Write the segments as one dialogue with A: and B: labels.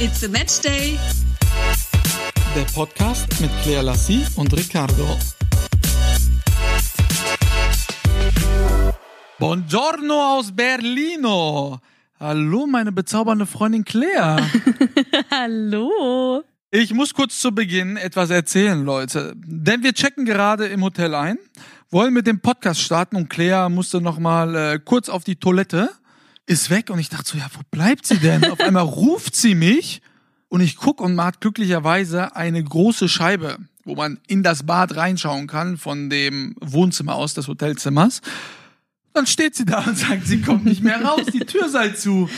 A: It's a Match Day.
B: Der Podcast mit Claire Lassie und Riccardo. Buongiorno aus Berlino. Hallo, meine bezaubernde Freundin Claire.
C: Hallo.
B: Ich muss kurz zu Beginn etwas erzählen, Leute. Denn wir checken gerade im Hotel ein, wollen mit dem Podcast starten und Claire musste noch mal äh, kurz auf die Toilette, ist weg und ich dachte so, ja, wo bleibt sie denn? auf einmal ruft sie mich und ich guck und man hat glücklicherweise eine große Scheibe, wo man in das Bad reinschauen kann von dem Wohnzimmer aus des Hotelzimmers. Dann steht sie da und sagt, sie kommt nicht mehr raus, die Tür sei zu.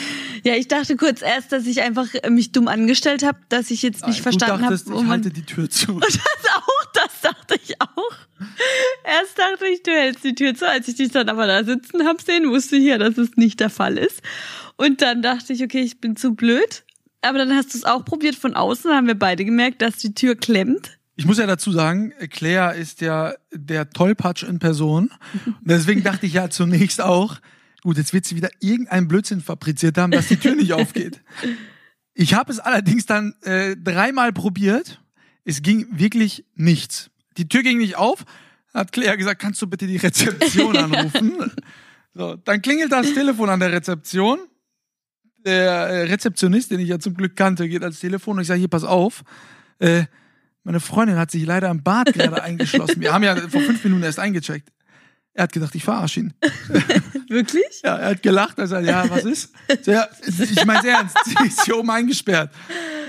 C: Ja, ich dachte kurz erst, dass ich einfach äh, mich dumm angestellt habe, dass ich jetzt nicht
B: Nein,
C: verstanden habe.
B: ich halte die Tür zu.
C: das auch, das dachte ich auch. Erst dachte ich, du hältst die Tür zu, als ich dich dann aber da sitzen hab sehen, wusste ich ja, dass es nicht der Fall ist. Und dann dachte ich, okay, ich bin zu blöd. Aber dann hast du es auch probiert von außen, haben wir beide gemerkt, dass die Tür klemmt.
B: Ich muss ja dazu sagen, Claire ist ja der Tollpatsch in Person. Deswegen dachte ich ja zunächst auch, gut, jetzt wird sie wieder irgendeinen Blödsinn fabriziert haben, dass die Tür nicht aufgeht. Ich habe es allerdings dann äh, dreimal probiert. Es ging wirklich nichts. Die Tür ging nicht auf. Hat Claire gesagt, kannst du bitte die Rezeption anrufen? so, dann klingelt das Telefon an der Rezeption. Der äh, Rezeptionist, den ich ja zum Glück kannte, geht ans Telefon und ich sage, hier, pass auf. Äh, meine Freundin hat sich leider im Bad gerade eingeschlossen. Wir haben ja vor fünf Minuten erst eingecheckt. Er hat gedacht, ich verarsche ihn.
C: Wirklich?
B: Ja, er hat gelacht. Er sagt, ja, was ist? So, ja, ich meine ernst. Sie ist hier oben eingesperrt.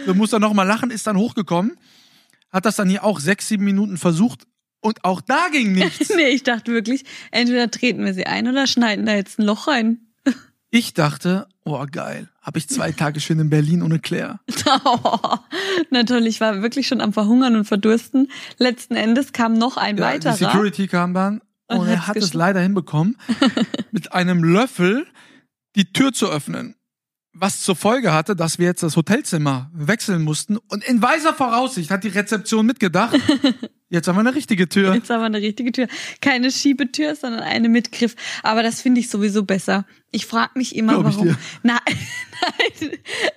B: So muss er nochmal lachen, ist dann hochgekommen. Hat das dann hier auch sechs, sieben Minuten versucht. Und auch da ging nichts.
C: nee, ich dachte wirklich, entweder treten wir sie ein oder schneiden da jetzt ein Loch rein.
B: Ich dachte, oh geil, habe ich zwei Tage schön in Berlin ohne Claire.
C: Oh, na toll, ich war wirklich schon am Verhungern und Verdursten. Letzten Endes kam noch ein
B: Ja,
C: weiterer.
B: die Security kam dann und,
C: Und
B: er hat es leider hinbekommen, mit einem Löffel die Tür zu öffnen. Was zur Folge hatte, dass wir jetzt das Hotelzimmer wechseln mussten. Und in weiser Voraussicht hat die Rezeption mitgedacht, jetzt haben wir eine richtige Tür.
C: Jetzt haben wir eine richtige Tür. Keine Schiebetür, sondern eine mit Griff. Aber das finde ich sowieso besser. Ich frage mich immer,
B: Glaub
C: warum. Nein, nein,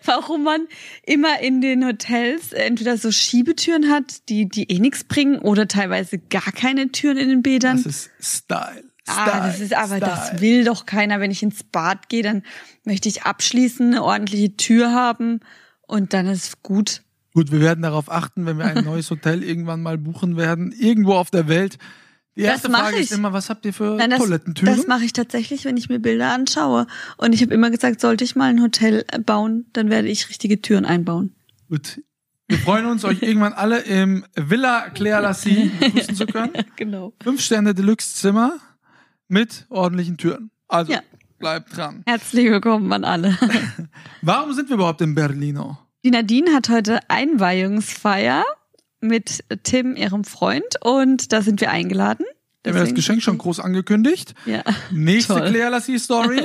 C: warum man immer in den Hotels entweder so Schiebetüren hat, die, die eh nichts bringen, oder teilweise gar keine Türen in den Bädern.
B: Das ist Style. Style
C: Ah, das ist aber,
B: Style.
C: das will doch keiner. Wenn ich ins Bad gehe, dann möchte ich abschließen, eine ordentliche Tür haben und dann ist gut.
B: Gut, wir werden darauf achten, wenn wir ein neues Hotel irgendwann mal buchen werden, irgendwo auf der Welt. Die erste Frage ist
C: ich.
B: immer, was habt ihr für
C: Nein, das,
B: Toilettentüren?
C: das mache ich tatsächlich, wenn ich mir Bilder anschaue. Und ich habe immer gesagt, sollte ich mal ein Hotel äh, bauen, dann werde ich richtige Türen einbauen.
B: Gut. Wir freuen uns, euch irgendwann alle im Villa Claire Lassie begrüßen zu können.
C: Genau.
B: Fünf Sterne Deluxe Zimmer mit ordentlichen Türen. Also
C: Ja.
B: bleibt dran.
C: Herzlich willkommen an alle.
B: Warum sind wir überhaupt in Berlino?
C: Die Nadine hat heute Einweihungsfeier mit Tim, ihrem Freund, und da sind wir eingeladen.
B: Wir haben das Geschenk schon groß angekündigt.
C: Ja.
B: Nächste
C: Toll.
B: Claire Lassie Story.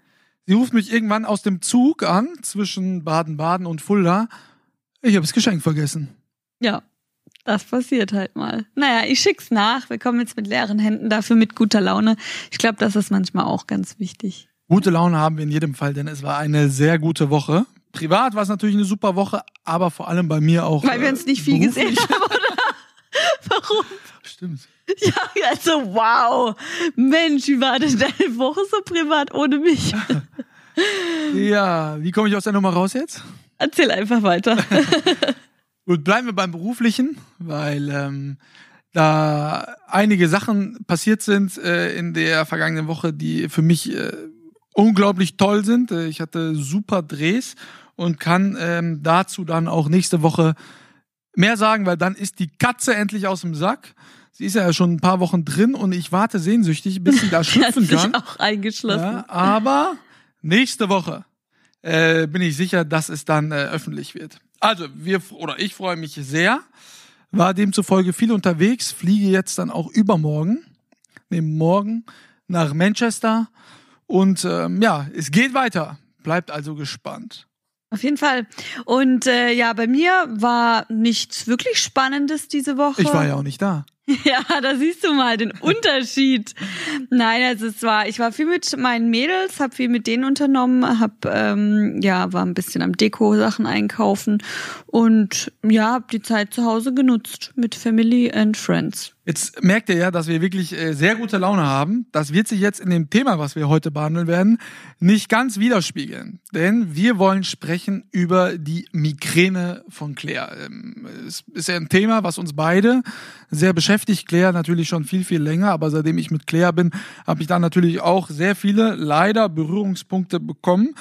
B: Sie ruft mich irgendwann aus dem Zug an zwischen Baden-Baden und Fulda. Ich habe das Geschenk vergessen.
C: Ja, das passiert halt mal. Naja, ich schick's nach. Wir kommen jetzt mit leeren Händen dafür mit guter Laune. Ich glaube, das ist manchmal auch ganz wichtig.
B: Gute Laune haben wir in jedem Fall, denn es war eine sehr gute Woche. Privat war es natürlich eine super Woche, aber vor allem bei mir auch.
C: Weil wir
B: äh,
C: uns nicht viel
B: beruflich.
C: gesehen haben, oder? Warum?
B: Stimmt.
C: Ja, also wow. Mensch, wie war denn deine Woche so privat ohne mich?
B: Ja, wie komme ich aus der Nummer raus jetzt?
C: Erzähl einfach weiter.
B: Gut, bleiben wir beim Beruflichen, weil ähm, da einige Sachen passiert sind äh, in der vergangenen Woche, die für mich äh, unglaublich toll sind. Äh, ich hatte super Drehs und kann ähm, dazu dann auch nächste Woche mehr sagen, weil dann ist die Katze endlich aus dem Sack. Sie ist ja schon ein paar Wochen drin und ich warte sehnsüchtig, bis sie da schlüpfen kann.
C: auch eingeschlossen.
B: Ja, aber nächste Woche äh, bin ich sicher, dass es dann äh, öffentlich wird. Also wir oder ich freue mich sehr. War demzufolge viel unterwegs, fliege jetzt dann auch übermorgen, neben morgen nach Manchester und ähm, ja, es geht weiter. Bleibt also gespannt.
C: Auf jeden Fall. Und äh, ja, bei mir war nichts wirklich Spannendes diese Woche.
B: Ich war ja auch nicht da.
C: Ja, da siehst du mal den Unterschied. Nein, also es war, ich war viel mit meinen Mädels, habe viel mit denen unternommen, hab ähm, ja war ein bisschen am Deko-Sachen einkaufen und ja, habe die Zeit zu Hause genutzt mit Family and Friends.
B: Jetzt merkt ihr ja, dass wir wirklich äh, sehr gute Laune haben. Das wird sich jetzt in dem Thema, was wir heute behandeln werden, nicht ganz widerspiegeln. Denn wir wollen sprechen über die Migräne von Claire. Ähm, es ist ja ein Thema, was uns beide sehr beschäftigt. Claire natürlich schon viel, viel länger, aber seitdem ich mit Claire bin, habe ich da natürlich auch sehr viele leider Berührungspunkte bekommen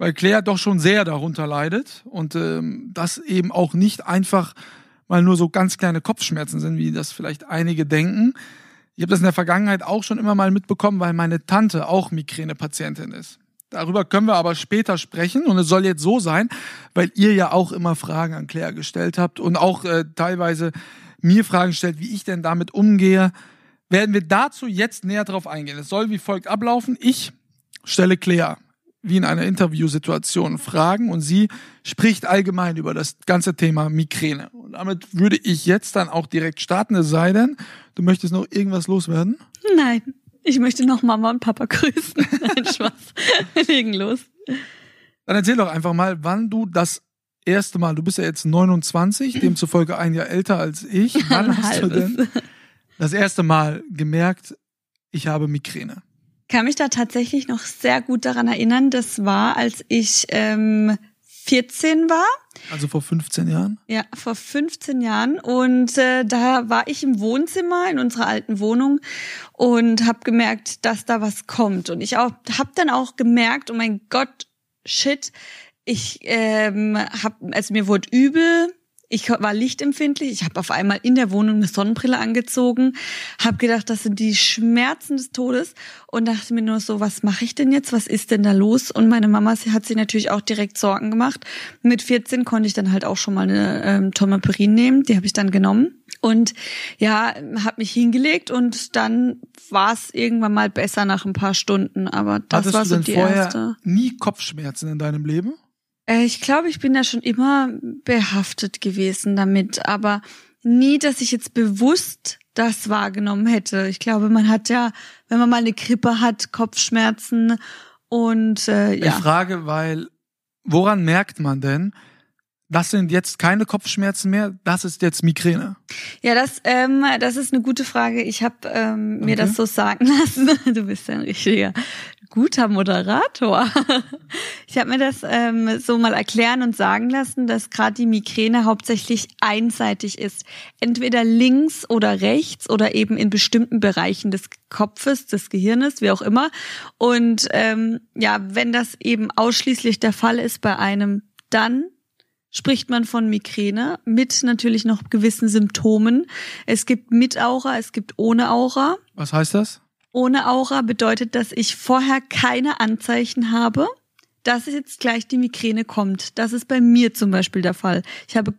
B: weil Claire doch schon sehr darunter leidet und ähm, das eben auch nicht einfach mal nur so ganz kleine Kopfschmerzen sind, wie das vielleicht einige denken. Ich habe das in der Vergangenheit auch schon immer mal mitbekommen, weil meine Tante auch Migränepatientin ist. Darüber können wir aber später sprechen und es soll jetzt so sein, weil ihr ja auch immer Fragen an Claire gestellt habt und auch äh, teilweise mir Fragen stellt, wie ich denn damit umgehe, werden wir dazu jetzt näher drauf eingehen. Es soll wie folgt ablaufen. Ich stelle Claire wie in einer Interviewsituation Fragen und sie spricht allgemein über das ganze Thema Migräne. Und damit würde ich jetzt dann auch direkt starten, es sei denn, du möchtest noch irgendwas loswerden?
C: Nein, ich möchte noch Mama und Papa grüßen. Nein, Spaß. Wir legen los.
B: Dann erzähl doch einfach mal, wann du das erste Mal, du bist ja jetzt 29, demzufolge ein Jahr älter als ich, wann hast du denn das erste Mal gemerkt, ich habe Migräne?
C: Kann mich da tatsächlich noch sehr gut daran erinnern. Das war, als ich ähm, 14 war.
B: Also vor 15 Jahren?
C: Ja, vor 15 Jahren. Und äh, da war ich im Wohnzimmer in unserer alten Wohnung und habe gemerkt, dass da was kommt. Und ich auch habe dann auch gemerkt, oh mein Gott, shit, ich ähm, hab, also mir wurde übel. Ich war lichtempfindlich. Ich habe auf einmal in der Wohnung eine Sonnenbrille angezogen, habe gedacht, das sind die Schmerzen des Todes und dachte mir nur so, was mache ich denn jetzt? Was ist denn da los? Und meine Mama hat sich natürlich auch direkt Sorgen gemacht. Mit 14 konnte ich dann halt auch schon mal eine ähm, Tomaperin nehmen, die habe ich dann genommen und ja, habe mich hingelegt und dann war es irgendwann mal besser nach ein paar Stunden. Aber das
B: Hattest
C: war
B: du
C: so
B: denn
C: die
B: vorher
C: erste.
B: nie Kopfschmerzen in deinem Leben?
C: Äh, Ich glaube, ich bin da schon immer behaftet gewesen damit, aber nie, dass ich jetzt bewusst das wahrgenommen hätte. Ich glaube, man hat ja, wenn man mal eine Grippe hat, Kopfschmerzen und äh,
B: Ich
C: ja.
B: frage, weil woran merkt man denn, das sind jetzt keine Kopfschmerzen mehr, das ist jetzt Migräne?
C: Ja, das, ähm, das ist eine gute Frage. Ich habe ähm, mir
B: Okay.
C: das so sagen lassen. Du bist ein richtiger guter Moderator. Ich habe mir das ähm, so mal erklären und sagen lassen, dass gerade die Migräne hauptsächlich einseitig ist. Entweder links oder rechts oder eben in bestimmten Bereichen des Kopfes, des Gehirnes, wie auch immer. Und ähm, ja, wenn das eben ausschließlich der Fall ist bei einem, dann spricht man von Migräne mit natürlich noch gewissen Symptomen. Es gibt mit Aura, es gibt ohne Aura.
B: Was heißt das?
C: Ohne Aura bedeutet, dass ich vorher keine Anzeichen habe, dass jetzt gleich die Migräne kommt. Das ist bei mir zum Beispiel der Fall. Ich habe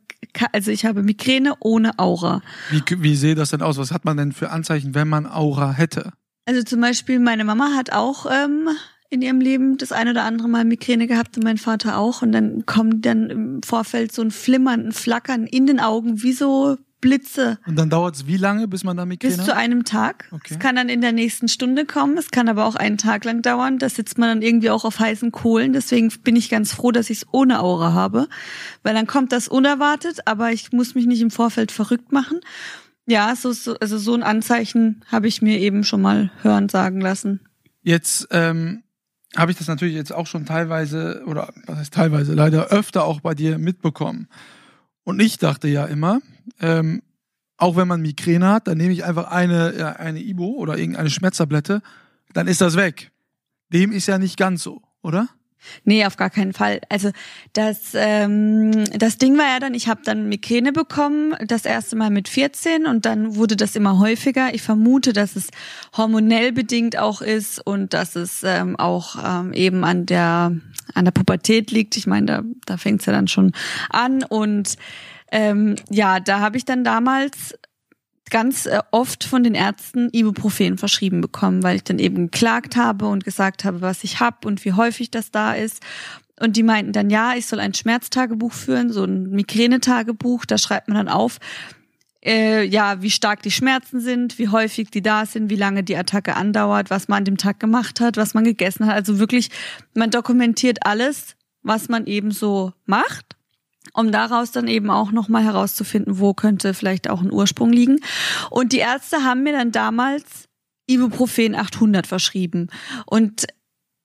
C: also ich habe Migräne ohne Aura.
B: Wie, wie sehe das denn aus? Was hat man denn für Anzeichen, wenn man Aura hätte?
C: Also zum Beispiel meine Mama hat auch ähm, in ihrem Leben das ein oder andere Mal Migräne gehabt und mein Vater auch. Und dann kommt dann im Vorfeld so ein Flimmern, ein Flackern in den Augen, wie so Blitze.
B: Und dann dauert es wie lange, bis man da Migräne
C: Bis zu
B: hat?
C: einem Tag.
B: Okay.
C: Es kann dann in der nächsten Stunde kommen. Es kann aber auch einen Tag lang dauern. Da sitzt man dann irgendwie auch auf heißen Kohlen. Deswegen bin ich ganz froh, dass ich es ohne Aura habe. Weil dann kommt das unerwartet, aber ich muss mich nicht im Vorfeld verrückt machen. Ja, so, so, also so ein Anzeichen habe ich mir eben schon mal hören sagen lassen.
B: Jetzt ähm, habe ich das natürlich jetzt auch schon teilweise, oder was heißt teilweise, leider öfter auch bei dir mitbekommen. Und ich dachte ja immer, ähm, auch wenn man Migräne hat, dann nehme ich einfach eine, ja, eine Ibo oder irgendeine Schmerztablette, dann ist das weg. Dem ist ja nicht ganz so, oder?
C: Nee, auf gar keinen Fall. Also das, ähm, das Ding war ja dann, ich habe dann Migräne bekommen, das erste Mal mit 14 und dann wurde das immer häufiger. Ich vermute, dass es hormonell bedingt auch ist und dass es ähm, auch ähm, eben an der an der Pubertät liegt. Ich meine, da, da fängt's ja dann schon an und ähm, ja, da habe ich dann damals ganz äh, oft von den Ärzten Ibuprofen verschrieben bekommen, weil ich dann eben geklagt habe und gesagt habe, was ich hab und wie häufig das da ist. Und die meinten dann, ja, ich soll ein Schmerztagebuch führen, so ein Migränetagebuch, da schreibt man dann auf, äh, ja, wie stark die Schmerzen sind, wie häufig die da sind, wie lange die Attacke andauert, was man an dem Tag gemacht hat, was man gegessen hat. Also wirklich, man dokumentiert alles, was man eben so macht um daraus dann eben auch nochmal herauszufinden, wo könnte vielleicht auch ein Ursprung liegen. Und die Ärzte haben mir dann damals Ibuprofen 800 verschrieben. Und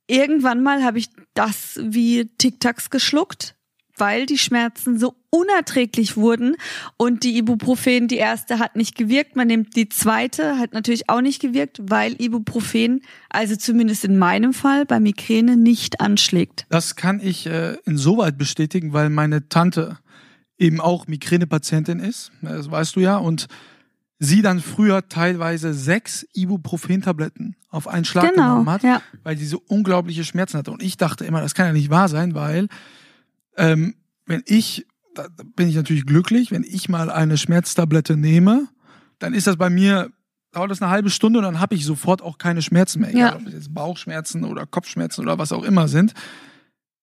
C: irgendwann mal habe ich das wie Tic-Tacs geschluckt weil die Schmerzen so unerträglich wurden und die Ibuprofen, die erste hat nicht gewirkt. Man nimmt die zweite, hat natürlich auch nicht gewirkt, weil Ibuprofen, also zumindest in meinem Fall, bei Migräne nicht anschlägt.
B: Das kann ich äh, insoweit bestätigen, weil meine Tante eben auch Migränepatientin ist, das weißt du ja, und sie dann früher teilweise sechs Ibuprofen-Tabletten auf einen Schlag genau, genommen hat, ja. weil sie so unglaubliche Schmerzen hatte. Und ich dachte immer, das kann ja nicht wahr sein, weil ähm, wenn ich, da bin ich natürlich glücklich, wenn ich mal eine Schmerztablette nehme, dann ist das bei mir, dauert das eine halbe Stunde und dann habe ich sofort auch keine Schmerzen mehr. Ja. Egal, ob es jetzt Bauchschmerzen oder Kopfschmerzen oder was auch immer sind.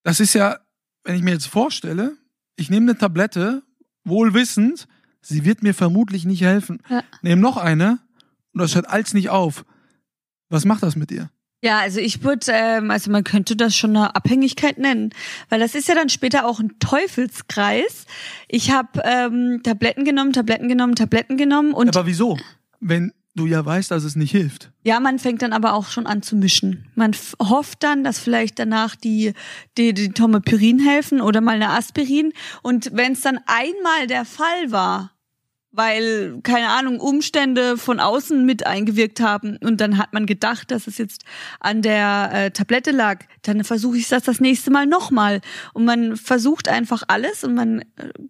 B: Das ist ja, wenn ich mir jetzt vorstelle, ich nehme eine Tablette, wohl wissend, sie wird mir vermutlich nicht helfen. Ja. Nehme noch eine und das hört alles nicht auf. Was macht das mit dir?
C: Ja, also ich würde, ähm, also man könnte das schon eine Abhängigkeit nennen, weil das ist ja dann später auch ein Teufelskreis. Ich habe ähm, Tabletten genommen, Tabletten genommen, Tabletten genommen und.
B: Aber wieso? Wenn du ja weißt, dass es nicht hilft.
C: Ja, man fängt dann aber auch schon an zu mischen. Man hofft dann, dass vielleicht danach die die, die Tomepyrin helfen oder mal eine Aspirin. Und wenn es dann einmal der Fall war, weil, keine Ahnung, Umstände von außen mit eingewirkt haben und dann hat man gedacht, dass es jetzt an der äh, Tablette lag, dann versuche ich das das nächste Mal nochmal. Und man versucht einfach alles und man äh,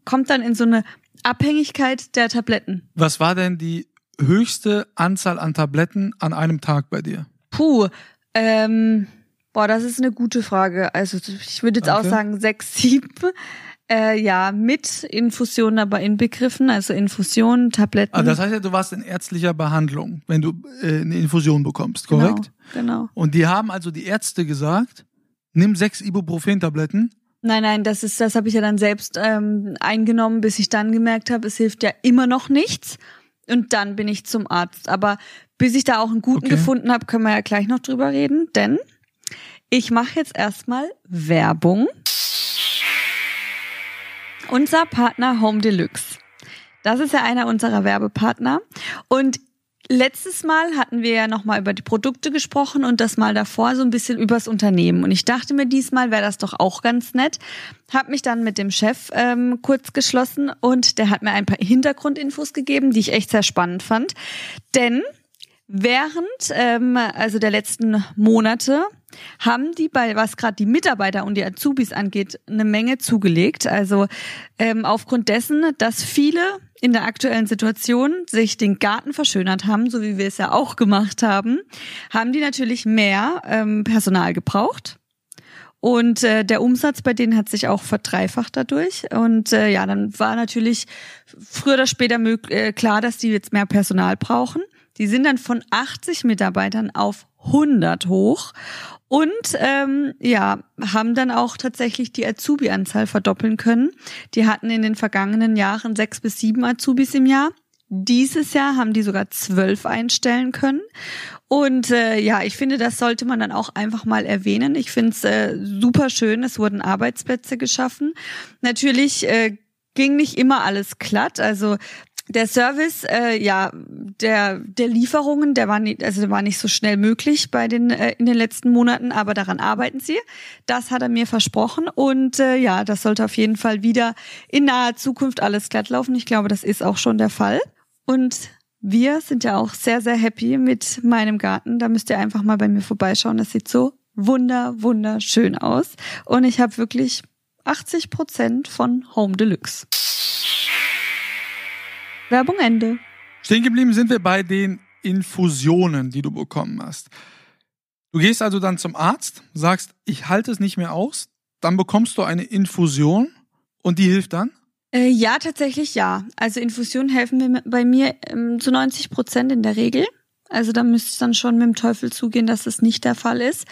C: kommt dann in so eine Abhängigkeit der Tabletten.
B: Was war denn die höchste Anzahl an Tabletten an einem Tag bei dir?
C: Puh, ähm, boah, das ist eine gute Frage. Also ich würde jetzt Danke. auch sagen sechs, sieben. Äh, ja, mit Infusionen aber inbegriffen, also Infusionen, Tabletten.
B: Ah, das heißt ja, du warst in ärztlicher Behandlung, wenn du äh, eine Infusion bekommst, korrekt?
C: Genau, genau.
B: Und die haben also die Ärzte gesagt, nimm sechs Ibuprofen-Tabletten.
C: Nein, nein, das ist, das habe ich ja dann selbst ähm, eingenommen, bis ich dann gemerkt habe, es hilft ja immer noch nichts. Und dann bin ich zum Arzt. Aber bis ich da auch einen guten okay. gefunden habe, können wir ja gleich noch drüber reden, denn ich mache jetzt erstmal Werbung unser Partner Home Deluxe. Das ist ja einer unserer Werbepartner. Und letztes Mal hatten wir ja nochmal über die Produkte gesprochen und das mal davor so ein bisschen übers Unternehmen. Und ich dachte mir, diesmal wäre das doch auch ganz nett. Hab mich dann mit dem Chef ähm, kurz geschlossen und der hat mir ein paar Hintergrundinfos gegeben, die ich echt sehr spannend fand. Denn während ähm, also der letzten Monate haben die bei was gerade die Mitarbeiter und die Azubis angeht eine Menge zugelegt. Also ähm, aufgrund dessen, dass viele in der aktuellen Situation sich den Garten verschönert haben, so wie wir es ja auch gemacht haben, haben die natürlich mehr ähm, Personal gebraucht. Und äh, der Umsatz bei denen hat sich auch verdreifacht dadurch. Und äh, ja, dann war natürlich früher oder später äh, klar, dass die jetzt mehr Personal brauchen. Die sind dann von 80 Mitarbeitern auf 100 hoch und ähm, ja, haben dann auch tatsächlich die Azubi-Anzahl verdoppeln können. Die hatten in den vergangenen Jahren sechs bis sieben Azubis im Jahr. Dieses Jahr haben die sogar zwölf einstellen können. Und äh, ja, ich finde, das sollte man dann auch einfach mal erwähnen. Ich finde es äh, super schön. Es wurden Arbeitsplätze geschaffen. Natürlich äh, ging nicht immer alles glatt. Also der Service, äh, ja, der der Lieferungen, der war nicht, also der war nicht so schnell möglich bei den äh, in den letzten Monaten, aber daran arbeiten sie. Das hat er mir versprochen und äh, ja, das sollte auf jeden Fall wieder in naher Zukunft alles glatt laufen. Ich glaube, das ist auch schon der Fall. Und wir sind ja auch sehr sehr happy mit meinem Garten. Da müsst ihr einfach mal bei mir vorbeischauen. Das sieht so wunder wunderschön aus und ich habe wirklich 80 Prozent von Home Deluxe. Werbung Ende.
B: Stehen geblieben sind wir bei den Infusionen, die du bekommen hast. Du gehst also dann zum Arzt, sagst, ich halte es nicht mehr aus, dann bekommst du eine Infusion und die hilft dann?
C: Äh, ja, tatsächlich ja. Also Infusionen helfen mir bei mir ähm, zu 90 Prozent in der Regel. Also da müsste ich dann schon mit dem Teufel zugehen, dass das nicht der Fall ist.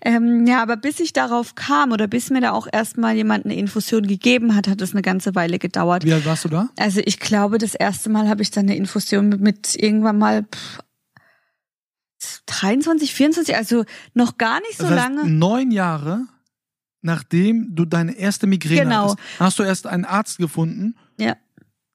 C: Ähm, ja, aber bis ich darauf kam oder bis mir da auch erstmal jemand eine Infusion gegeben hat, hat es eine ganze Weile gedauert.
B: Wie alt warst du da?
C: Also ich glaube, das erste Mal habe ich dann eine Infusion mit, mit irgendwann mal pff, 23, 24, also noch gar nicht so
B: das heißt,
C: lange.
B: neun Jahre nachdem du deine erste Migräne
C: Genau.
B: hattest, hast du erst einen Arzt gefunden,
C: Ja.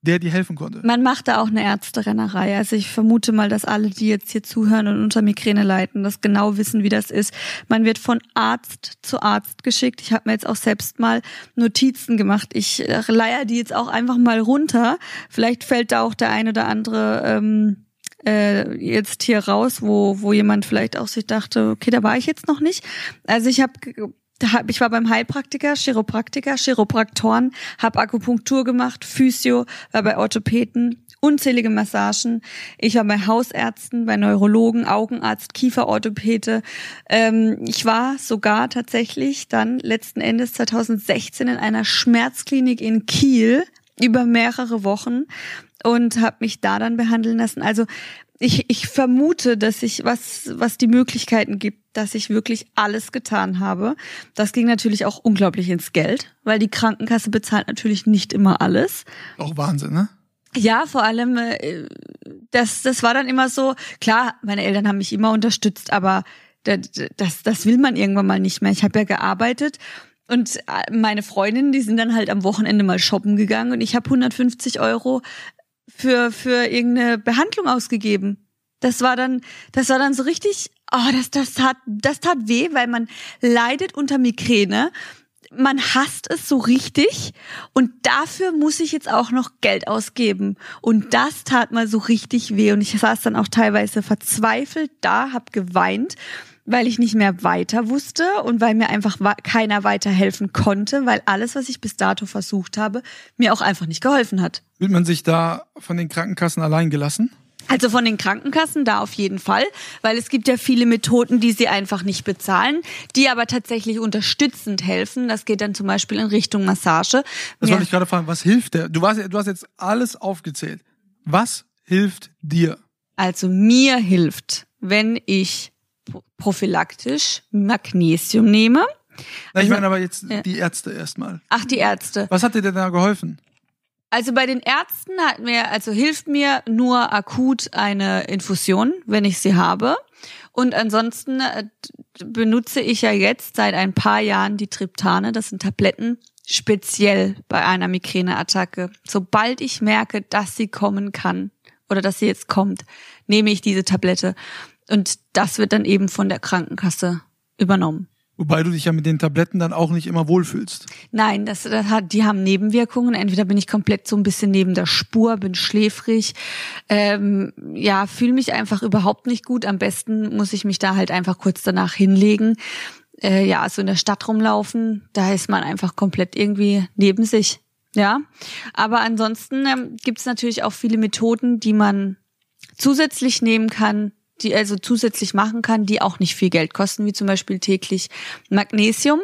B: Der dir helfen konnte.
C: Man macht da auch eine Ärzterennerei. Also ich vermute mal, dass alle, die jetzt hier zuhören und unter Migräne leiden, das genau wissen, wie das ist. Man wird von Arzt zu Arzt geschickt. Ich habe mir jetzt auch selbst mal Notizen gemacht. Ich äh, leier die jetzt auch einfach mal runter. Vielleicht fällt da auch der ein oder andere ähm, äh, jetzt hier raus, wo, wo jemand vielleicht auch sich dachte, okay, da war ich jetzt noch nicht. Also ich habe ich war beim Heilpraktiker, Chiropraktiker, Chiropraktoren, habe Akupunktur gemacht, Physio, war bei Orthopäden, unzählige Massagen. Ich war bei Hausärzten, bei Neurologen, Augenarzt, Kieferorthopäde. Ähm, ich war sogar tatsächlich dann letzten Endes 2016 in einer Schmerzklinik in Kiel über mehrere Wochen und habe mich da dann behandeln lassen. Also ich, ich vermute, dass ich was, was die Möglichkeiten gibt, dass ich wirklich alles getan habe. Das ging natürlich auch unglaublich ins Geld, weil die Krankenkasse bezahlt natürlich nicht immer alles.
B: Auch Wahnsinn, ne?
C: Ja, vor allem, äh, das, das war dann immer so, klar, meine Eltern haben mich immer unterstützt, aber das, das, das will man irgendwann mal nicht mehr. Ich habe ja gearbeitet und äh, meine Freundinnen, die sind dann halt am Wochenende mal shoppen gegangen und ich habe 150 Euro für, für irgendeine Behandlung ausgegeben. Das war dann, das war dann so richtig, oh, das, das tat, das tat weh, weil man leidet unter Migräne. Man hasst es so richtig und dafür muss ich jetzt auch noch Geld ausgeben. Und das tat mal so richtig weh und ich saß dann auch teilweise verzweifelt da, hab geweint, weil ich nicht mehr weiter wusste und weil mir einfach keiner weiterhelfen konnte, weil alles, was ich bis dato versucht habe, mir auch einfach nicht geholfen hat.
B: Wird man sich da von den Krankenkassen allein gelassen?
C: Also von den Krankenkassen da auf jeden Fall, weil es gibt ja viele Methoden, die sie einfach nicht bezahlen, die aber tatsächlich unterstützend helfen. Das geht dann zum Beispiel in Richtung Massage.
B: Das
C: Ja.
B: wollte ich gerade fragen. Was hilft der? Du, warst, du hast jetzt alles aufgezählt. Was hilft dir?
C: Also mir hilft, wenn ich prophylaktisch Magnesium nehme.
B: Na, ich
C: Also-
B: meine aber jetzt
C: ja.
B: die Ärzte erstmal.
C: Ach, die Ärzte.
B: Was hat dir denn da geholfen?
C: Also bei den Ärzten hat mir, also hilft mir nur akut eine Infusion, wenn ich sie habe. Und ansonsten äh, benutze ich ja jetzt seit ein paar Jahren die Triptane. Das sind Tabletten, speziell bei einer Migräneattacke. Sobald ich merke, dass sie kommen kann oder dass sie jetzt kommt, nehme ich diese Tablette. Und das wird dann eben von der Krankenkasse übernommen.
B: Wobei du dich ja mit den Tabletten dann auch nicht immer wohlfühlst.
C: Nein, das, das hat, die haben Nebenwirkungen. Entweder bin ich komplett so ein bisschen neben der Spur, bin schläfrig, ähm, ja, fühle mich einfach überhaupt nicht gut. Am besten muss ich mich da halt einfach kurz danach hinlegen. Äh, ja, so in der Stadt rumlaufen, da ist man einfach komplett irgendwie neben sich. Ja, aber ansonsten ähm, gibt es natürlich auch viele Methoden, die man zusätzlich nehmen kann, die also zusätzlich machen kann, die auch nicht viel Geld kosten, wie zum Beispiel täglich Magnesium.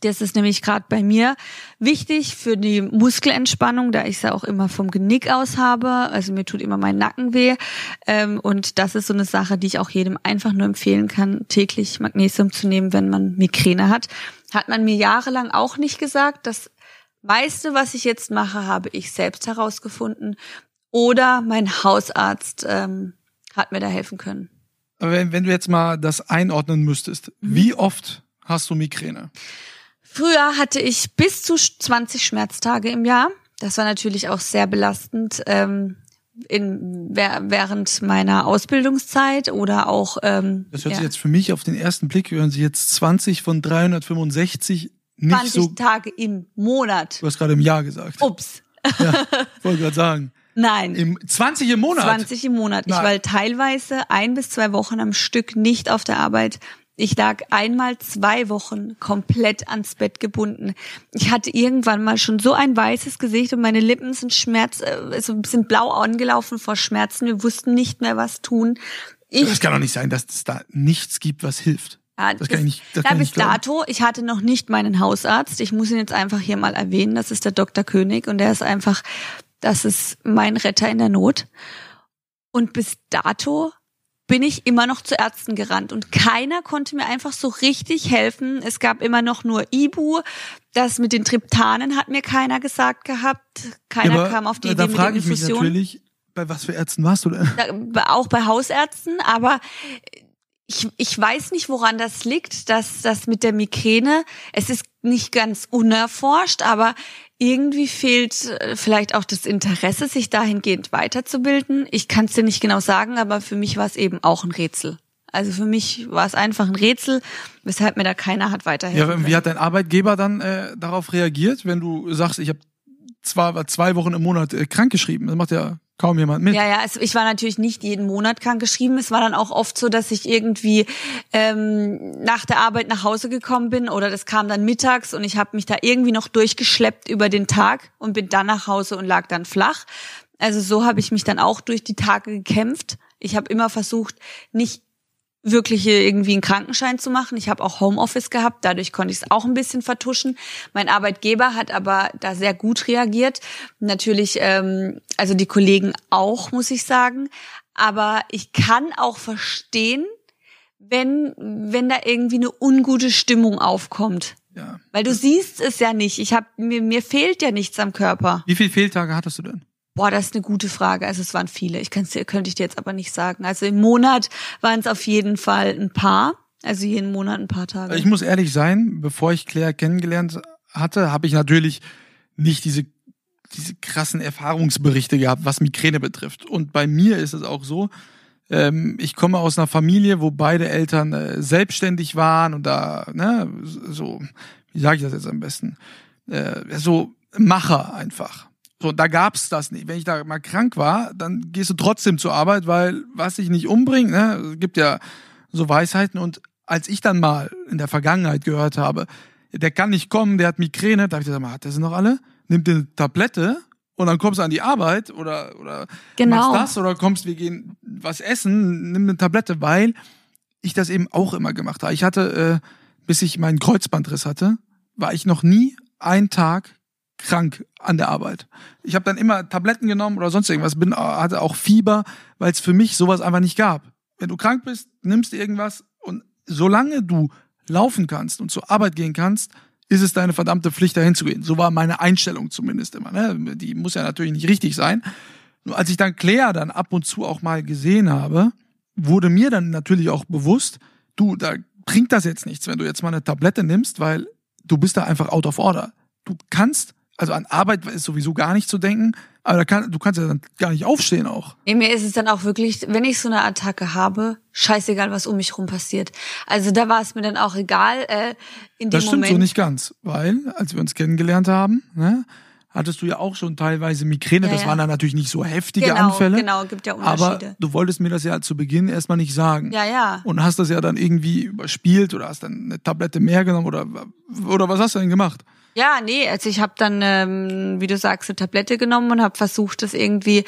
C: Das ist nämlich gerade bei mir wichtig für die Muskelentspannung, da ich es ja auch immer vom Genick aus habe. Also mir tut immer mein Nacken weh. Ähm, und das ist so eine Sache, die ich auch jedem einfach nur empfehlen kann, täglich Magnesium zu nehmen, wenn man Migräne hat. Hat man mir jahrelang auch nicht gesagt. Das meiste, was ich jetzt mache, habe ich selbst herausgefunden. Oder mein Hausarzt ähm, hat mir da helfen können.
B: Aber wenn, wenn du jetzt mal das einordnen müsstest,
C: Mhm.
B: wie oft hast du Migräne?
C: Früher hatte ich bis zu 20 Schmerztage im Jahr. Das war natürlich auch sehr belastend ähm, in, während meiner Ausbildungszeit oder auch. Ähm,
B: Das hört
C: ja,
B: sich jetzt für mich auf den ersten Blick, hören sich jetzt 20 von 365 nicht
C: 20
B: so.
C: Tage im Monat.
B: Du hast gerade im Jahr gesagt.
C: Ups.
B: Ja, wollte gerade sagen.
C: Nein.
B: Im 20 im Monat.
C: 20 im Monat. Ich
B: Nein.
C: war teilweise ein bis zwei Wochen am Stück nicht auf der Arbeit. Ich lag einmal zwei Wochen komplett ans Bett gebunden. Ich hatte irgendwann mal schon so ein weißes Gesicht und meine Lippen sind Schmerz, äh, bisschen blau angelaufen vor Schmerzen. Wir wussten nicht mehr, was tun. Ich
B: Das kann doch nicht sein, dass es da nichts gibt, was hilft.
C: Ja,
B: Das kann ich nicht- das
C: ja,
B: kann ich
C: bis
B: glauben.
C: dato, ich hatte noch nicht meinen Hausarzt. Ich muss ihn jetzt einfach hier mal erwähnen. Das ist der Dr. König und der ist einfach, das ist mein Retter in der Not. Und bis dato bin ich immer noch zu Ärzten gerannt und keiner konnte mir einfach so richtig helfen. Es gab immer noch nur Ibu. Das mit den Triptanen hat mir keiner gesagt gehabt. Keiner
B: aber
C: kam auf die
B: da
C: Idee mit
B: frage
C: der
B: ich mich
C: Infusion.
B: natürlich, bei was für Ärzten warst du denn?
C: Da- auch bei Hausärzten, aber ich, ich weiß nicht, woran das liegt, dass das mit der Migräne, es ist nicht ganz unerforscht, aber irgendwie fehlt äh, vielleicht auch das Interesse, sich dahingehend weiterzubilden. Ich kann es dir nicht genau sagen, aber für mich war es eben auch ein Rätsel. Also für mich war es einfach ein Rätsel, weshalb mir da keiner hat weiterhelfen
B: Ja, wie hat dein Arbeitgeber dann äh, darauf reagiert, wenn du sagst, ich habe zwar zwei Wochen im Monat äh, krankgeschrieben? Das macht ja kaum jemand mit.
C: Ja, ja, also ich war natürlich nicht jeden Monat krank geschrieben. Es war dann auch oft so, dass ich irgendwie ähm, nach der Arbeit nach Hause gekommen bin oder das kam dann mittags und ich habe mich da irgendwie noch durchgeschleppt über den Tag und bin dann nach Hause und lag dann flach. Also so habe ich mich dann auch durch die Tage gekämpft. Ich habe immer versucht, nicht wirklich irgendwie einen Krankenschein zu machen. Ich habe auch Homeoffice gehabt, dadurch konnte ich es auch ein bisschen vertuschen. Mein Arbeitgeber hat aber da sehr gut reagiert. Natürlich, ähm, also die Kollegen auch, muss ich sagen. Aber ich kann auch verstehen, wenn, wenn da irgendwie eine ungute Stimmung aufkommt.
B: Ja.
C: Weil du siehst es ja nicht. Ich hab, mir, mir fehlt ja nichts am Körper.
B: Wie viele Fehltage hattest du denn?
C: Boah, das ist eine gute Frage. Also es waren viele. Ich kann's dir, könnte ich dir jetzt aber nicht sagen. Also im Monat waren es auf jeden Fall ein paar. Also jeden Monat ein paar Tage.
B: Ich muss ehrlich sein, bevor ich Claire kennengelernt hatte, habe ich natürlich nicht diese diese krassen Erfahrungsberichte gehabt, was Migräne betrifft. Und bei mir ist es auch so, ähm, ich komme aus einer Familie, wo beide Eltern äh, selbstständig waren und da, ne, so, wie sage ich das jetzt am besten? Äh, so Macher einfach. So, da gab's das nicht. Wenn ich da mal krank war, dann gehst du trotzdem zur Arbeit, weil was dich nicht umbringt, ne, es gibt ja so Weisheiten. Und als ich dann mal in der Vergangenheit gehört habe, der kann nicht kommen, der hat Migräne, da habe ich gesagt, hat der sie noch alle? Nimm dir eine Tablette und dann kommst du an die Arbeit oder, oder
C: Genau.
B: machst das oder kommst, wir gehen was essen, nimm eine Tablette, weil ich das eben auch immer gemacht habe. Ich hatte, äh, bis ich meinen Kreuzbandriss hatte, war ich noch nie einen Tag krank an der Arbeit. Ich habe dann immer Tabletten genommen oder sonst irgendwas, bin hatte auch Fieber, weil es für mich sowas einfach nicht gab. Wenn du krank bist, nimmst du irgendwas und solange du laufen kannst und zur Arbeit gehen kannst, ist es deine verdammte Pflicht, dahin zu gehen. So war meine Einstellung zumindest immer. Ne? Die muss ja natürlich nicht richtig sein. Nur als ich dann Claire dann ab und zu auch mal gesehen habe, wurde mir dann natürlich auch bewusst, du, da bringt das jetzt nichts, wenn du jetzt mal eine Tablette nimmst, weil du bist da einfach out of order. Du kannst, also an Arbeit ist sowieso gar nicht zu denken, aber da kann, du kannst ja dann gar nicht aufstehen auch.
C: Nee, mir ist es dann auch wirklich, wenn ich so eine Attacke habe, scheißegal, was um mich rum passiert. Also da war es mir dann auch egal. Äh, in dem
B: Das stimmt
C: Moment.
B: so nicht ganz, weil als wir uns kennengelernt haben, ne, hattest du ja auch schon teilweise Migräne.
C: Ja,
B: das
C: ja.
B: waren dann natürlich nicht so heftige
C: Genau,
B: Anfälle.
C: genau, gibt ja
B: Aber
C: Unterschiede.
B: du wolltest mir das ja zu Beginn erstmal nicht sagen.
C: Ja, ja.
B: Und hast das ja dann irgendwie überspielt oder hast dann eine Tablette mehr genommen oder, oder was hast du denn gemacht?
C: Ja, nee, also ich habe dann, ähm, wie du sagst, eine Tablette genommen und habe versucht, das irgendwie,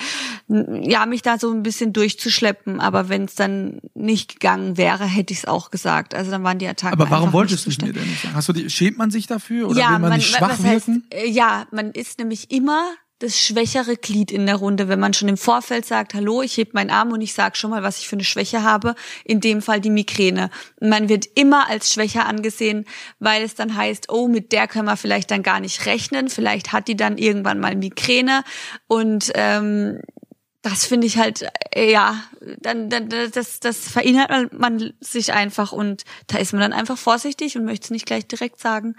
C: ja, mich da so ein bisschen durchzuschleppen. Aber wenn es dann nicht gegangen wäre, hätte ich es auch gesagt. Also dann waren die Attacken
B: Aber warum wolltest du es mir denn nicht sagen? Hast du die, schämt man sich dafür oder
C: ja,
B: will man, nicht schwach
C: heißt,
B: wirken?
C: äh, ja, man ist nämlich immer das schwächere Glied in der Runde, wenn man schon im Vorfeld sagt, hallo, ich heb meinen Arm und ich sag schon mal, was ich für eine Schwäche habe, in dem Fall die Migräne. Man wird immer als schwächer angesehen, weil es dann heißt, oh, mit der können wir vielleicht dann gar nicht rechnen, vielleicht hat die dann irgendwann mal Migräne und ähm, das finde ich halt, äh, ja, dann, dann das, das verinnerlicht man sich einfach und da ist man dann einfach vorsichtig und möchte es nicht gleich direkt sagen.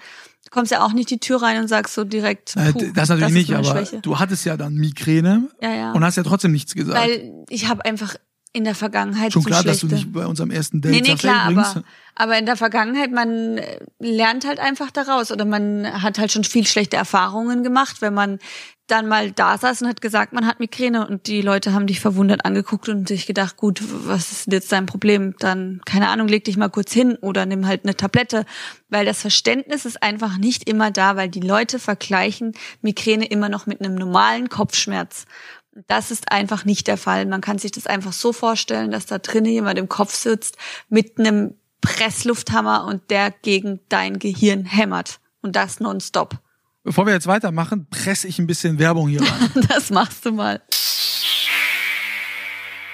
C: Du kommst ja auch nicht die Tür rein und sagst so direkt,
B: Äh,
C: puh,
B: das natürlich nicht,
C: meine
B: aber
C: Schwäche.
B: du hattest ja dann Migräne
C: Ja, ja.
B: und hast ja trotzdem nichts gesagt.
C: Weil ich habe einfach in der Vergangenheit
B: Schon
C: so
B: klar, dass du nicht bei unserem ersten Date
C: Nee, nee, klar,
B: übrigens,
C: aber, aber in der Vergangenheit, man äh, lernt halt einfach daraus oder man hat halt schon viel schlechte Erfahrungen gemacht, wenn man dann mal da saß und hat gesagt, man hat Migräne und die Leute haben dich verwundert angeguckt und sich gedacht, gut, was ist jetzt dein Problem? Dann, keine Ahnung, leg dich mal kurz hin oder nimm halt eine Tablette, weil das Verständnis ist einfach nicht immer da, weil die Leute vergleichen Migräne immer noch mit einem normalen Kopfschmerz. Das ist einfach nicht der Fall. Man kann sich das einfach so vorstellen, dass da drinnen jemand im Kopf sitzt mit einem Presslufthammer und der gegen dein Gehirn hämmert. Und das nonstop.
B: Bevor wir jetzt weitermachen, presse ich ein bisschen Werbung hier rein.
C: Das machst du mal.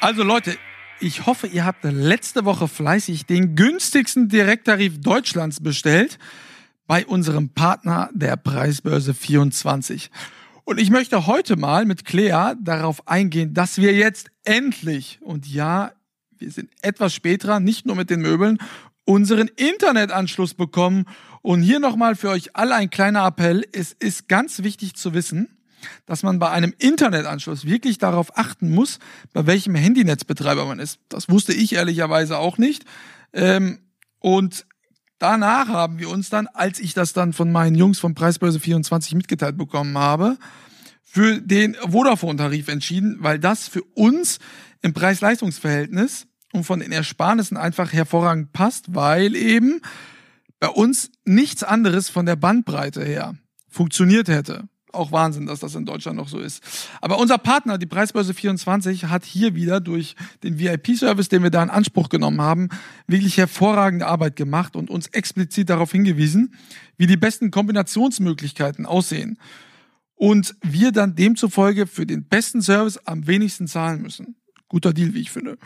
B: Also Leute, Ich hoffe, ihr habt letzte Woche fleißig den günstigsten Direkttarif Deutschlands bestellt bei unserem Partner der Preisbörse 24. Und ich möchte heute mal mit Claire darauf eingehen, dass wir jetzt endlich, und ja, wir sind etwas später, nicht nur mit den Möbeln, unseren Internetanschluss bekommen. Und hier nochmal für euch alle ein kleiner Appell. Es ist ganz wichtig zu wissen, dass man bei einem Internetanschluss wirklich darauf achten muss, bei welchem Handynetzbetreiber man ist. Das wusste ich ehrlicherweise auch nicht. Ähm, und danach haben wir uns dann, als ich das dann von meinen Jungs von Preisbörse 24 mitgeteilt bekommen habe, für den Vodafone-Tarif entschieden, weil das für uns im Preis-Leistungs-Verhältnis und von den Ersparnissen einfach hervorragend passt, weil eben bei uns nichts anderes von der Bandbreite her funktioniert hätte auch Wahnsinn, dass das in Deutschland noch so ist. Aber unser Partner, die Preisbörse 24, hat hier wieder durch den VIP-Service, den wir da in Anspruch genommen haben, wirklich hervorragende Arbeit gemacht und uns explizit darauf hingewiesen, wie die besten Kombinationsmöglichkeiten aussehen. Und wir dann demzufolge für den besten Service am wenigsten zahlen müssen. Guter Deal, wie ich finde.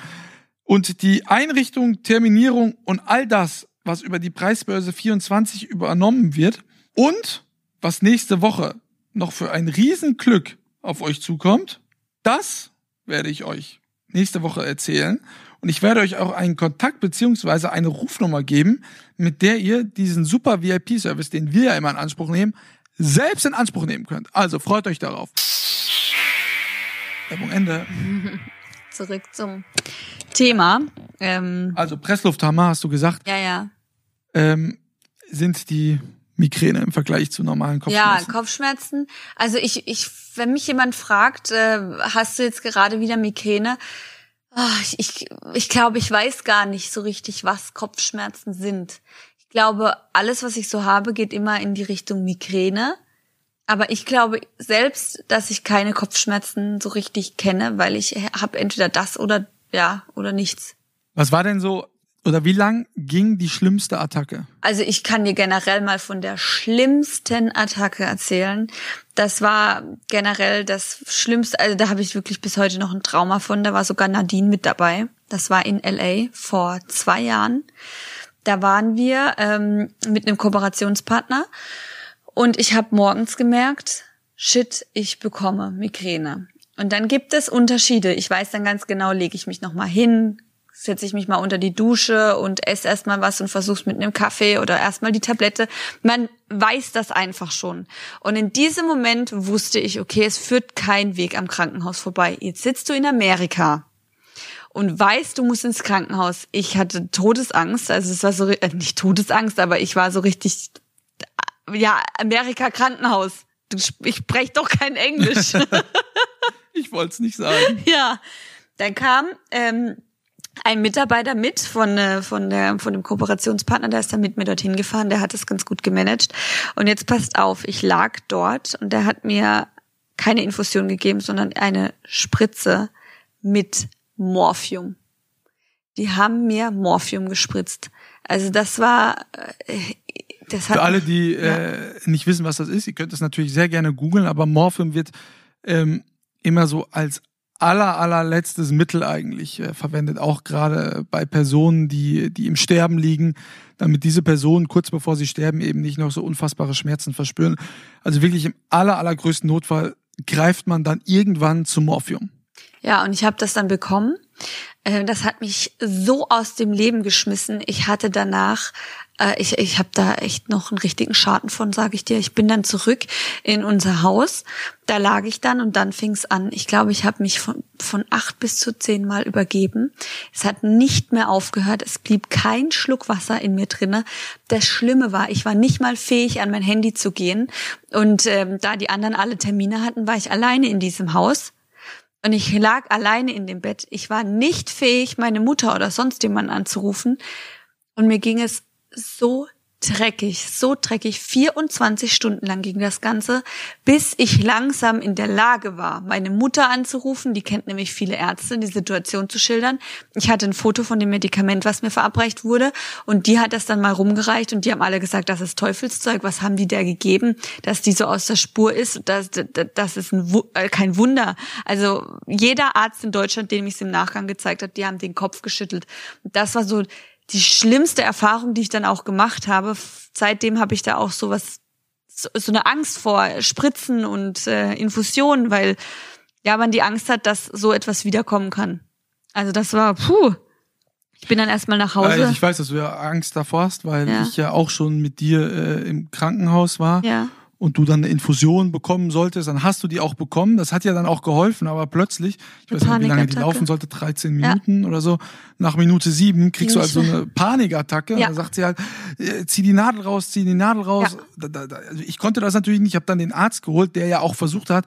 B: Und die Einrichtung, Terminierung und all das, was über die Preisbörse 24 übernommen wird und was nächste Woche noch für ein Riesenglück auf euch zukommt, das werde ich euch nächste Woche erzählen. Und ich werde euch auch einen Kontakt beziehungsweise eine Rufnummer geben, mit der ihr diesen super VIP-Service, den wir ja immer in Anspruch nehmen, selbst in Anspruch nehmen könnt. Also freut euch darauf. Werbung Ende.
C: Zurück zum Thema. Ähm,
B: also Presslufthammer, hast du gesagt?
C: Ja, ja.
B: Ähm, sind die Migräne im Vergleich zu normalen Kopfschmerzen?
C: Ja, Kopfschmerzen. Also ich, ich, wenn mich jemand fragt, äh, hast du jetzt gerade wieder Migräne? Oh, ich, ich, ich glaube, ich weiß gar nicht so richtig, was Kopfschmerzen sind. Ich glaube, alles, was ich so habe, geht immer in die Richtung Migräne. Aber ich glaube selbst, dass ich keine Kopfschmerzen so richtig kenne, weil ich habe entweder das oder ja oder nichts.
B: Was war denn so oder wie lang ging die schlimmste Attacke?
C: Also ich kann dir generell mal von der schlimmsten Attacke erzählen. Das war generell das Schlimmste, also da habe ich wirklich bis heute noch ein Trauma von. Da war sogar Nadine mit dabei. Das war in LA vor zwei Jahren. Da waren wir ähm, mit einem Kooperationspartner und ich habe morgens gemerkt, shit, ich bekomme Migräne. Und dann gibt es Unterschiede. Ich weiß dann ganz genau, lege ich mich nochmal hin, setze ich mich mal unter die Dusche und esse erstmal was und versuch's mit einem Kaffee oder erstmal die Tablette. Man weiß das einfach schon. Und in diesem Moment wusste ich, okay, es führt kein Weg am Krankenhaus vorbei. Jetzt sitzt du in Amerika und weißt, du musst ins Krankenhaus. Ich hatte Todesangst, also es war so äh, nicht Todesangst, aber ich war so richtig ja, Amerika Krankenhaus. Ich spreche doch kein Englisch.
B: ich wollte es nicht sagen.
C: Ja, dann kam ähm, ein Mitarbeiter mit von, äh, von, der, von dem Kooperationspartner, der ist dann mit mir dorthin gefahren, der hat es ganz gut gemanagt. Und jetzt passt auf, ich lag dort und der hat mir keine Infusion gegeben, sondern eine Spritze mit Morphium. Die haben mir Morphium gespritzt. Also das war, äh,
B: das hat Für alle, die ja. äh, nicht wissen, was das ist, ihr könnt es natürlich sehr gerne googeln, aber Morphium wird ähm, immer so als aller, allerletztes Mittel eigentlich äh, verwendet, auch gerade bei Personen, die, die im Sterben liegen, damit diese Personen kurz bevor sie sterben eben nicht noch so unfassbare Schmerzen verspüren. Also wirklich im aller, allergrößten Notfall greift man dann irgendwann zum Morphium.
C: Ja, und ich habe das dann bekommen. Äh, das hat mich so aus dem Leben geschmissen. Ich hatte danach äh, ich, ich habe da echt noch einen richtigen Schaden von, sage ich dir. Ich bin dann zurück in unser Haus. Da lag ich dann und dann fing es an. Ich glaube, ich habe mich von, von acht bis zu zehn Mal übergeben. Es hat nicht mehr aufgehört. Es blieb kein Schluck Wasser in mir drinne. Das Schlimme war, ich war nicht mal fähig, an mein Handy zu gehen. Und ähm, da die anderen alle Termine hatten, war ich alleine in diesem Haus. Und ich lag alleine in dem Bett. Ich war nicht fähig, meine Mutter oder sonst jemanden anzurufen. Und mir ging es so dreckig, so dreckig. 24 Stunden lang ging das Ganze, bis ich langsam in der Lage war, meine Mutter anzurufen. Die kennt nämlich viele Ärzte, die Situation zu schildern. Ich hatte ein Foto von dem Medikament, was mir verabreicht wurde. Und die hat das dann mal rumgereicht und die haben alle gesagt, das ist Teufelszeug. Was haben die der gegeben, dass die so aus der Spur ist? Das, das, ist ein, äh, kein Wunder. Also jeder Arzt in Deutschland, dem ich es im Nachgang gezeigt habe, die haben den Kopf geschüttelt. Das war so die schlimmste Erfahrung, die ich dann auch gemacht habe. Seitdem habe ich da auch sowas, so, so eine Angst vor Spritzen und äh, Infusionen, weil ja man die Angst hat, dass so etwas wiederkommen kann. Also das war, puh. Ich bin dann erstmal nach Hause.
B: Also ich weiß, dass du ja Angst davor hast, weil ja. ich ja auch schon mit dir äh, im Krankenhaus war.
C: Ja
B: und du dann eine Infusion bekommen solltest, dann hast du die auch bekommen. Das hat ja dann auch geholfen, aber plötzlich, ich weiß nicht, wie lange die laufen sollte, 13 Minuten ja. oder so, nach Minute sieben kriegst du halt so eine Panikattacke. Ja. Dann sagt sie halt, äh, zieh die Nadel raus, zieh die Nadel raus. Ja. Also ich konnte das natürlich nicht. Ich habe dann den Arzt geholt, der ja auch versucht hat,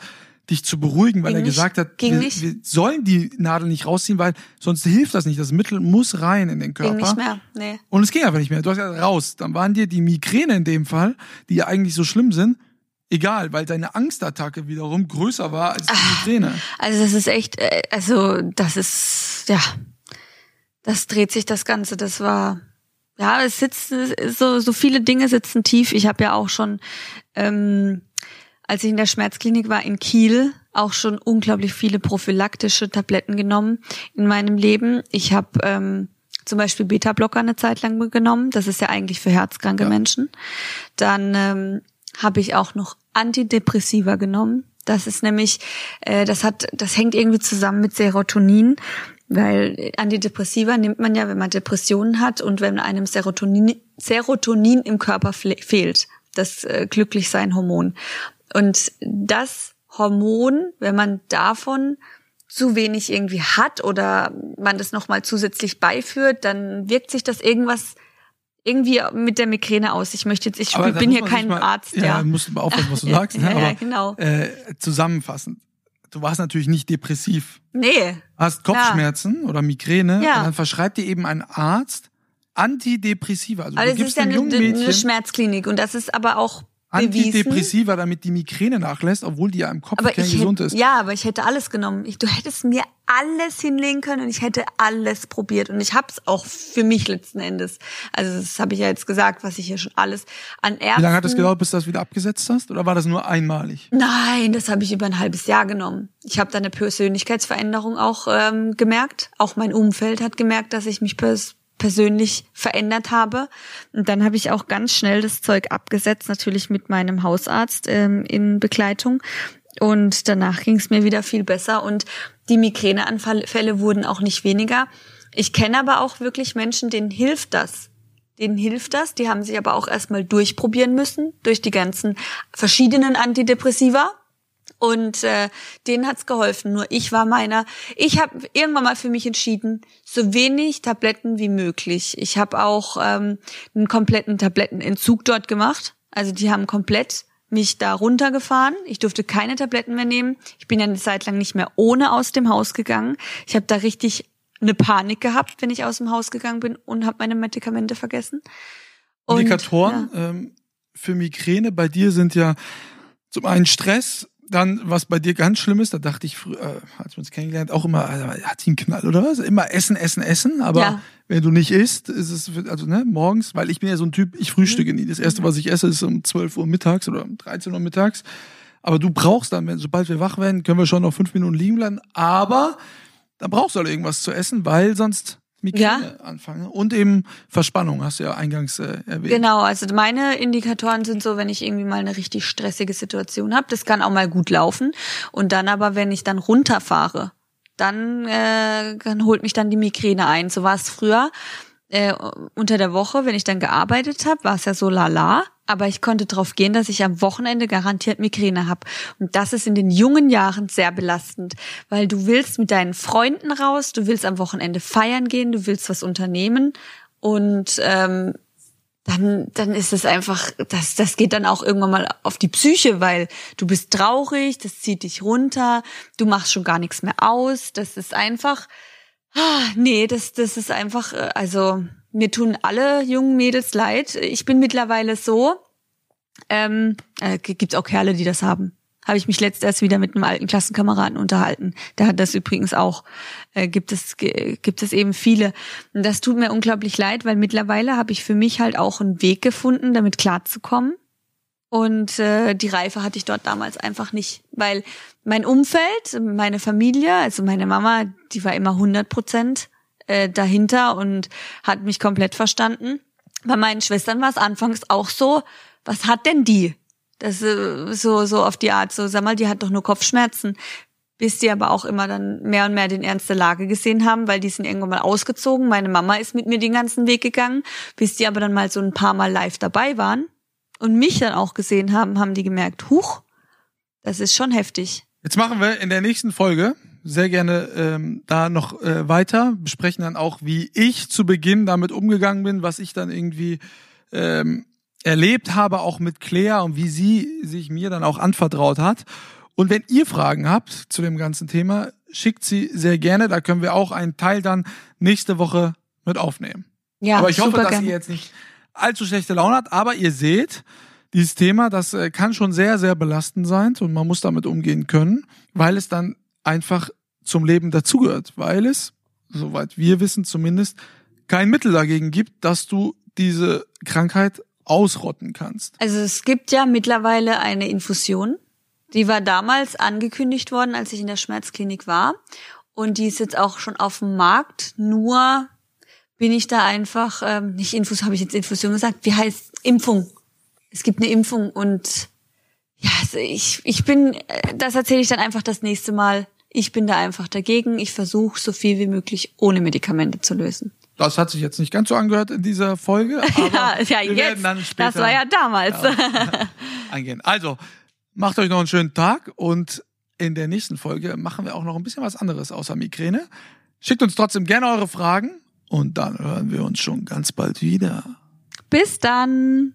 B: dich zu beruhigen, weil Ging er gesagt hat, wir, wir, sollen die Nadel nicht rausziehen, weil sonst hilft das nicht. Das Mittel muss rein in den Körper.
C: Ging nicht mehr, nee.
B: Und es ging einfach nicht mehr. Du hast ja raus. Dann waren dir die Migräne in dem Fall, die ja eigentlich so schlimm sind, egal, weil deine Angstattacke wiederum größer war als die Migräne.
C: Also das ist echt, äh, also das ist, ja, das dreht sich das Ganze. Das war, ja, es sitzen so so viele Dinge sitzen tief. Ich habe ja auch schon ähm, als ich in der Schmerzklinik war in Kiel, auch schon unglaublich viele prophylaktische Tabletten genommen in meinem Leben. Ich habe ähm, zum Beispiel Beta-Blocker eine Zeit lang genommen. Das ist ja eigentlich für herzkranke ja. Menschen. Dann ähm, habe ich auch noch Antidepressiva genommen. Das ist nämlich, äh, das hat, das hängt irgendwie zusammen mit Serotonin, weil Antidepressiva nimmt man ja, wenn man Depressionen hat und wenn einem Serotonin, Serotonin im Körper fehlt, das äh, Glücklichsein-Hormon. Und das Hormon, wenn man davon zu wenig irgendwie hat oder man das nochmal zusätzlich beiführt, dann wirkt sich das irgendwas irgendwie mit der Migräne aus. Ich möchte jetzt, ich aber bin hier kein mal, Arzt.
B: Ja, ja. musst du mal aufpassen, was du sagst. Ne?
C: ja, aber, genau.
B: Äh, zusammenfassend. Du warst natürlich nicht depressiv.
C: Nee.
B: Hast Kopfschmerzen ja. oder Migräne ja. und dann verschreibt dir eben ein Arzt Antidepressiva.
C: Also, also du gibst ist ja eine, eine Schmerzklinik und das ist aber auch
B: Antidepressiva, damit die Migräne nachlässt, obwohl die ja im Kopf aber gesund
C: hätte,
B: ist.
C: Ja, aber ich hätte alles genommen. Ich, du hättest mir alles hinlegen können und ich hätte alles probiert und ich habe es auch für mich letzten Endes. Also das habe ich ja jetzt gesagt, was ich hier schon alles an Ärzten.
B: Wie lange hat es gedauert, bis du das wieder abgesetzt hast oder war das nur einmalig?
C: Nein, das habe ich über ein halbes Jahr genommen. Ich habe da eine Persönlichkeitsveränderung auch ähm, gemerkt. Auch mein Umfeld hat gemerkt, dass ich mich pers persönlich verändert habe. Und dann habe ich auch ganz schnell das Zeug abgesetzt, natürlich mit meinem Hausarzt ähm, in Begleitung. Und danach ging es mir wieder viel besser und die Migräneanfälle wurden auch nicht weniger. Ich kenne aber auch wirklich Menschen, denen hilft das. Denen hilft das. Die haben sich aber auch erstmal durchprobieren müssen durch die ganzen verschiedenen Antidepressiva. Und äh, denen hat's geholfen. Nur ich war meiner. Ich habe irgendwann mal für mich entschieden, so wenig Tabletten wie möglich. Ich habe auch ähm, einen kompletten Tablettenentzug dort gemacht. Also die haben komplett mich da runtergefahren. Ich durfte keine Tabletten mehr nehmen. Ich bin ja eine Zeit lang nicht mehr ohne aus dem Haus gegangen. Ich habe da richtig eine Panik gehabt, wenn ich aus dem Haus gegangen bin und habe meine Medikamente vergessen.
B: Und, Indikatoren ja. ähm, für Migräne bei dir sind ja zum einen Stress, dann, was bei dir ganz schlimm ist, da dachte ich früher, äh, als wir uns kennengelernt, auch immer, also, hat sie einen Knall oder was? Immer essen, essen, essen. Aber ja. wenn du nicht isst, ist es, also ne, morgens, weil ich bin ja so ein Typ, ich frühstücke nie. Das erste, was ich esse, ist um 12 Uhr mittags oder um 13 Uhr mittags. Aber du brauchst dann, wenn, sobald wir wach werden, können wir schon noch fünf Minuten liegen bleiben. Aber dann brauchst du halt irgendwas zu essen, weil sonst Migräne ja. anfange. Und eben Verspannung, hast du ja eingangs äh, erwähnt.
C: Genau, also meine Indikatoren sind so, wenn ich irgendwie mal eine richtig stressige Situation habe, das kann auch mal gut laufen. Und dann aber, wenn ich dann runterfahre, dann, äh, dann holt mich dann die Migräne ein. So war es früher äh, unter der Woche, wenn ich dann gearbeitet habe, war es ja so lala, aber ich konnte darauf gehen, dass ich am Wochenende garantiert Migräne habe. Und das ist in den jungen Jahren sehr belastend, weil du willst mit deinen Freunden raus, du willst am Wochenende feiern gehen, du willst was unternehmen und ähm, dann, dann ist es einfach, das, das geht dann auch irgendwann mal auf die Psyche, weil du bist traurig, das zieht dich runter, du machst schon gar nichts mehr aus, das ist einfach, Ah, nee, das, das ist einfach, äh, also mir tun alle jungen Mädels leid. Ich bin mittlerweile so, ähm, äh, gibt auch Kerle, die das haben. Habe ich mich letzt erst wieder mit einem alten Klassenkameraden unterhalten. Der hat das übrigens auch. Äh, gibt es gibt es eben viele. Und das tut mir unglaublich leid, weil mittlerweile habe ich für mich halt auch einen Weg gefunden, damit klarzukommen. Und äh, die Reife hatte ich dort damals einfach nicht, weil mein Umfeld, meine Familie, also meine Mama, die war immer 100 Prozent äh, dahinter und hat mich komplett verstanden. Bei meinen Schwestern war es anfangs auch so, was hat denn die? Das äh, so so auf die Art so, sag mal, die hat doch nur Kopfschmerzen. Bis die aber auch immer dann mehr und mehr den Ernst der Lage gesehen haben, weil die sind irgendwann mal ausgezogen. Meine Mama ist mit mir den ganzen Weg gegangen, bis die aber dann mal so ein paar Mal live dabei waren und mich dann auch gesehen haben, haben die gemerkt, huch, das ist schon heftig.
B: Jetzt machen wir in der nächsten Folge sehr gerne ähm, da noch äh, weiter, besprechen dann auch, wie ich zu Beginn damit umgegangen bin, was ich dann irgendwie ähm, erlebt habe, auch mit Claire und wie sie sich mir dann auch anvertraut hat. Und wenn ihr Fragen habt zu dem ganzen Thema, schickt sie sehr gerne. Da können wir auch einen Teil dann nächste Woche mit aufnehmen. Ja, Aber ich hoffe, dass gerne. ihr jetzt nicht allzu schlechte Laune habt. Aber ihr seht, dieses Thema, das äh, kann schon sehr, sehr belastend sein und man muss damit umgehen können, weil es dann einfach zum Leben dazugehört, weil es, soweit wir wissen zumindest, kein Mittel dagegen gibt, dass du diese Krankheit ausrotten kannst.
C: Also es gibt ja mittlerweile eine Infusion. Die war damals angekündigt worden, als ich in der Schmerzklinik war. Und die ist jetzt auch schon auf dem Markt. Nur bin ich da einfach, ähm, nicht Infus, habe ich jetzt Infusion gesagt, wie heißt Impfung? Es gibt eine Impfung und ja, also ich, ich bin, äh, das erzähle ich dann einfach das nächste Mal. Ich bin da einfach dagegen. Ich versuche so viel wie möglich ohne Medikamente zu lösen.
B: Das hat sich jetzt nicht ganz so angehört in dieser Folge.
C: ja, ja jetzt. das war ja damals. Ja,
B: eingehen. Also, macht euch noch einen schönen Tag und in der nächsten Folge machen wir auch noch ein bisschen was anderes außer Migräne. Schickt uns trotzdem gerne eure Fragen und dann hören wir uns schon ganz bald wieder.
C: Bis dann.